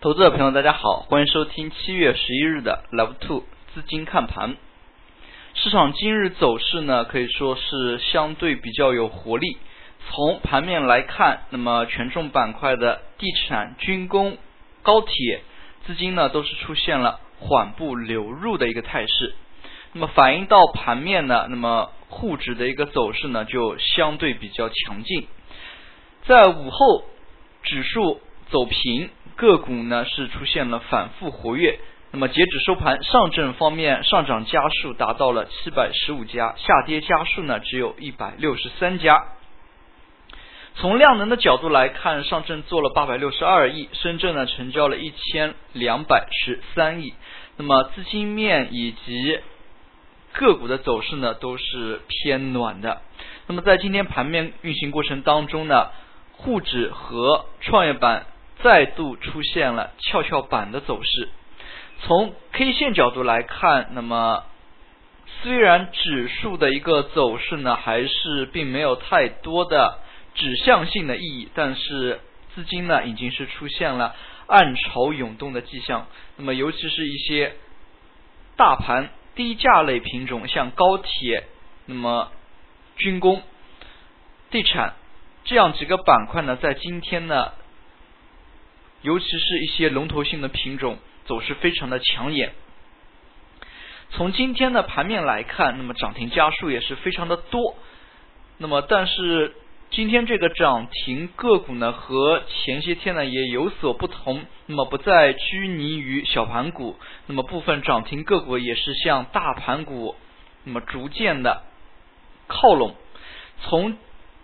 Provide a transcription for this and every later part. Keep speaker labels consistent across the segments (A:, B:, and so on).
A: 投资者朋友，大家好，欢迎收听七月十一日的 Love Two 资金看盘。市场今日走势呢，可以说是相对比较有活力。从盘面来看，那么权重板块的地产、军工、高铁资金呢，都是出现了缓步流入的一个态势。那么反映到盘面呢，那么沪指的一个走势呢，就相对比较强劲。在午后，指数走平。个股呢是出现了反复活跃，那么截止收盘，上证方面上涨家数达到了七百十五家，下跌家数呢只有一百六十三家。从量能的角度来看，上证做了八百六十二亿，深圳呢成交了一千两百十三亿。那么资金面以及个股的走势呢都是偏暖的。那么在今天盘面运行过程当中呢，沪指和创业板。再度出现了跷跷板的走势。从 K 线角度来看，那么虽然指数的一个走势呢，还是并没有太多的指向性的意义，但是资金呢已经是出现了暗潮涌动的迹象。那么尤其是一些大盘低价类品种，像高铁、那么军工、地产这样几个板块呢，在今天呢。尤其是一些龙头性的品种走势非常的抢眼。从今天的盘面来看，那么涨停家数也是非常的多。那么，但是今天这个涨停个股呢，和前些天呢也有所不同。那么不再拘泥于小盘股，那么部分涨停个股也是向大盘股，那么逐渐的靠拢。从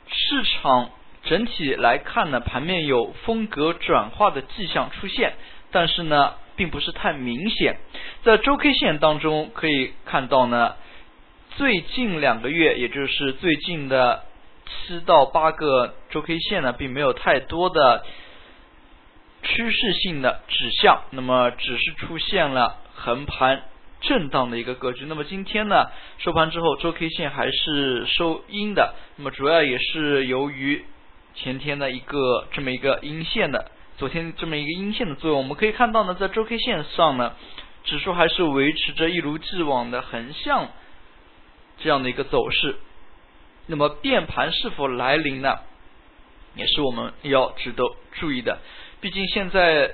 A: 市场。整体来看呢，盘面有风格转化的迹象出现，但是呢，并不是太明显。在周 K 线当中可以看到呢，最近两个月，也就是最近的七到八个周 K 线呢，并没有太多的趋势性的指向，那么只是出现了横盘震荡的一个格局。那么今天呢，收盘之后周 K 线还是收阴的，那么主要也是由于。前天的一个这么一个阴线的，昨天这么一个阴线的作用，我们可以看到呢，在周 K 线上呢，指数还是维持着一如既往的横向这样的一个走势。那么变盘是否来临呢？也是我们要值得注意的。毕竟现在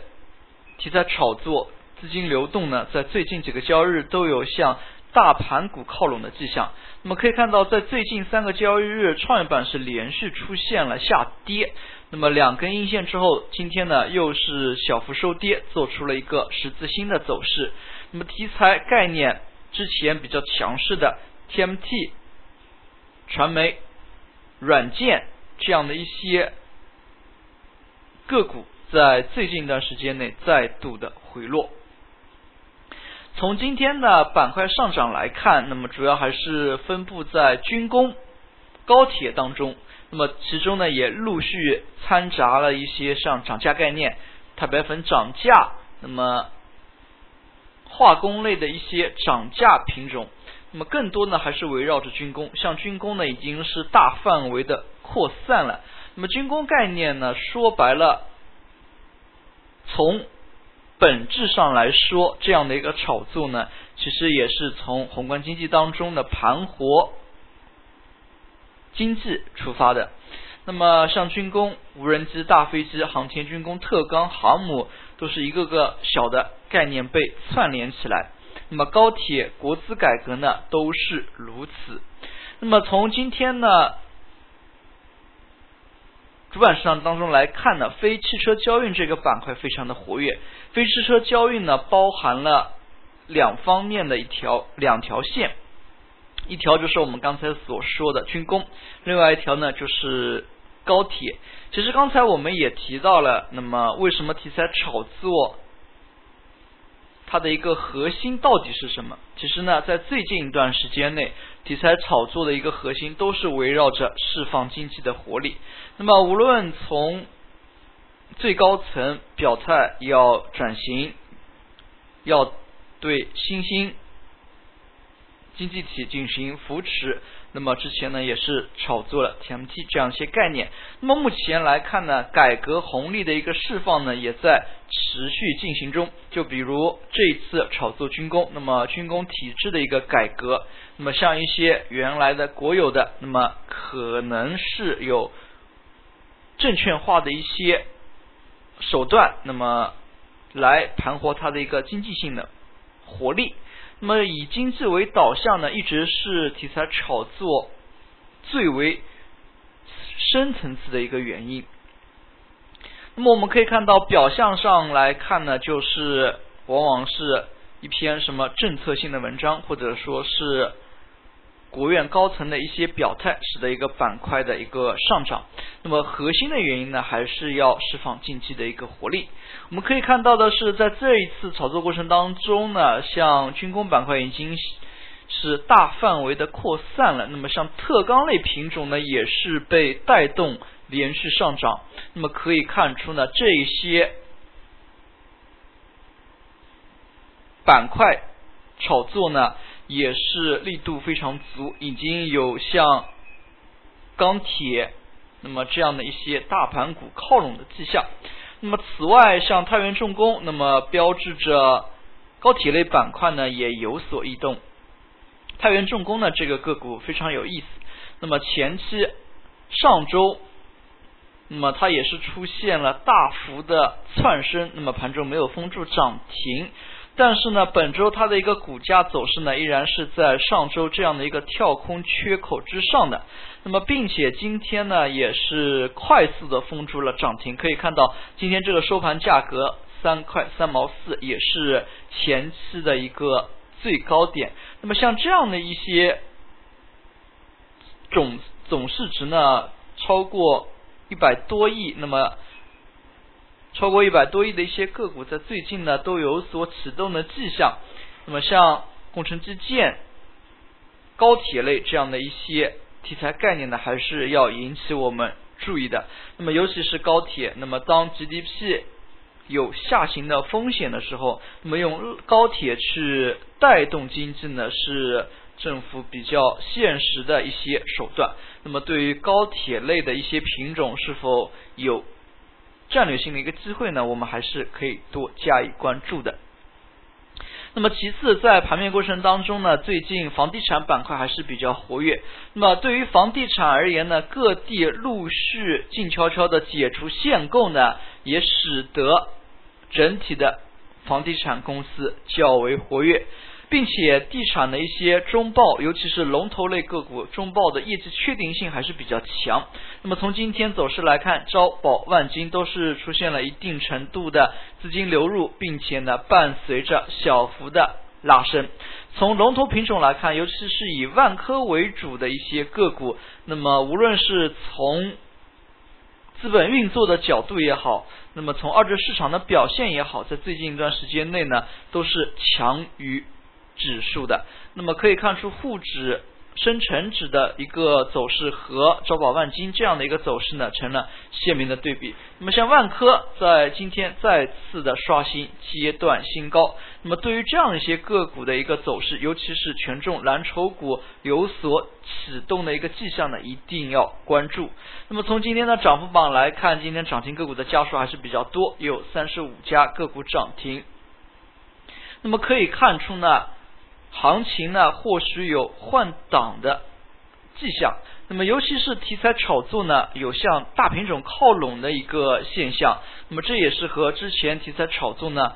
A: 题材炒作、资金流动呢，在最近几个交易日都有向。大盘股靠拢的迹象，那么可以看到，在最近三个交易日，创业板是连续出现了下跌。那么两根阴线之后，今天呢又是小幅收跌，做出了一个十字星的走势。那么题材概念之前比较强势的 TMT、传媒、软件这样的一些个股，在最近一段时间内再度的回落。从今天的板块上涨来看，那么主要还是分布在军工、高铁当中。那么其中呢，也陆续掺杂了一些像涨价概念、钛白粉涨价，那么化工类的一些涨价品种。那么更多呢，还是围绕着军工。像军工呢，已经是大范围的扩散了。那么军工概念呢，说白了，从本质上来说，这样的一个炒作呢，其实也是从宏观经济当中的盘活经济出发的。那么，像军工、无人机、大飞机、航天军工、特钢、航母，都是一个个小的概念被串联起来。那么，高铁、国资改革呢，都是如此。那么，从今天呢？主板市场当中来看呢，非汽车交运这个板块非常的活跃。非汽车交运呢，包含了两方面的一条两条线，一条就是我们刚才所说的军工，另外一条呢就是高铁。其实刚才我们也提到了，那么为什么题材炒作？它的一个核心到底是什么？其实呢，在最近一段时间内，题材炒作的一个核心都是围绕着释放经济的活力。那么，无论从最高层表态要转型，要对新兴经济体进行扶持，那么之前呢也是炒作了 TMT 这样一些概念。那么目前来看呢，改革红利的一个释放呢也在持续进行中。就比如这一次炒作军工，那么军工体制的一个改革，那么像一些原来的国有的，那么可能是有证券化的一些手段，那么来盘活它的一个经济性的活力。那么以经济为导向呢，一直是题材炒作最为深层次的一个原因。那么我们可以看到表象上来看呢，就是往往是一篇什么政策性的文章，或者说是。国务院高层的一些表态，使得一个板块的一个上涨。那么核心的原因呢，还是要释放经济的一个活力。我们可以看到的是，在这一次炒作过程当中呢，像军工板块已经是大范围的扩散了。那么像特钢类品种呢，也是被带动连续上涨。那么可以看出呢，这一些板块炒作呢。也是力度非常足，已经有像钢铁，那么这样的一些大盘股靠拢的迹象。那么此外，像太原重工，那么标志着高铁类板块呢也有所异动。太原重工呢这个个股非常有意思。那么前期上周，那么它也是出现了大幅的窜升，那么盘中没有封住涨停。但是呢，本周它的一个股价走势呢，依然是在上周这样的一个跳空缺口之上的。那么，并且今天呢，也是快速的封住了涨停。可以看到，今天这个收盘价格三块三毛四，也是前期的一个最高点。那么，像这样的一些总总市值呢，超过一百多亿，那么。超过一百多亿的一些个股，在最近呢都有所启动的迹象。那么像工程基建、高铁类这样的一些题材概念呢，还是要引起我们注意的。那么尤其是高铁，那么当 GDP 有下行的风险的时候，那么用高铁去带动经济呢，是政府比较现实的一些手段。那么对于高铁类的一些品种，是否有？战略性的一个机会呢，我们还是可以多加以关注的。那么其次，在盘面过程当中呢，最近房地产板块还是比较活跃。那么对于房地产而言呢，各地陆续静悄悄的解除限购呢，也使得整体的房地产公司较为活跃。并且地产的一些中报，尤其是龙头类个股，中报的业绩确定性还是比较强。那么从今天走势来看，招宝万金都是出现了一定程度的资金流入，并且呢伴随着小幅的拉升。从龙头品种来看，尤其是以万科为主的一些个股，那么无论是从资本运作的角度也好，那么从二级市场的表现也好，在最近一段时间内呢，都是强于。指数的，那么可以看出沪指、深成指的一个走势和招宝万金这样的一个走势呢，成了鲜明的对比。那么像万科在今天再次的刷新阶段新高，那么对于这样一些个股的一个走势，尤其是权重蓝筹股有所启动的一个迹象呢，一定要关注。那么从今天的涨幅榜来看，今天涨停个股的家数还是比较多，有三十五家个股涨停。那么可以看出呢。行情呢，或许有换挡的迹象。那么，尤其是题材炒作呢，有向大品种靠拢的一个现象。那么，这也是和之前题材炒作呢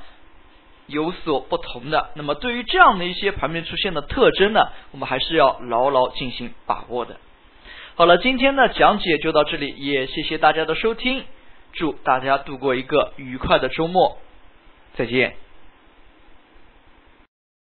A: 有所不同的。那么，对于这样的一些盘面出现的特征呢，我们还是要牢牢进行把握的。好了，今天的讲解就到这里，也谢谢大家的收听，祝大家度过一个愉快的周末，再见。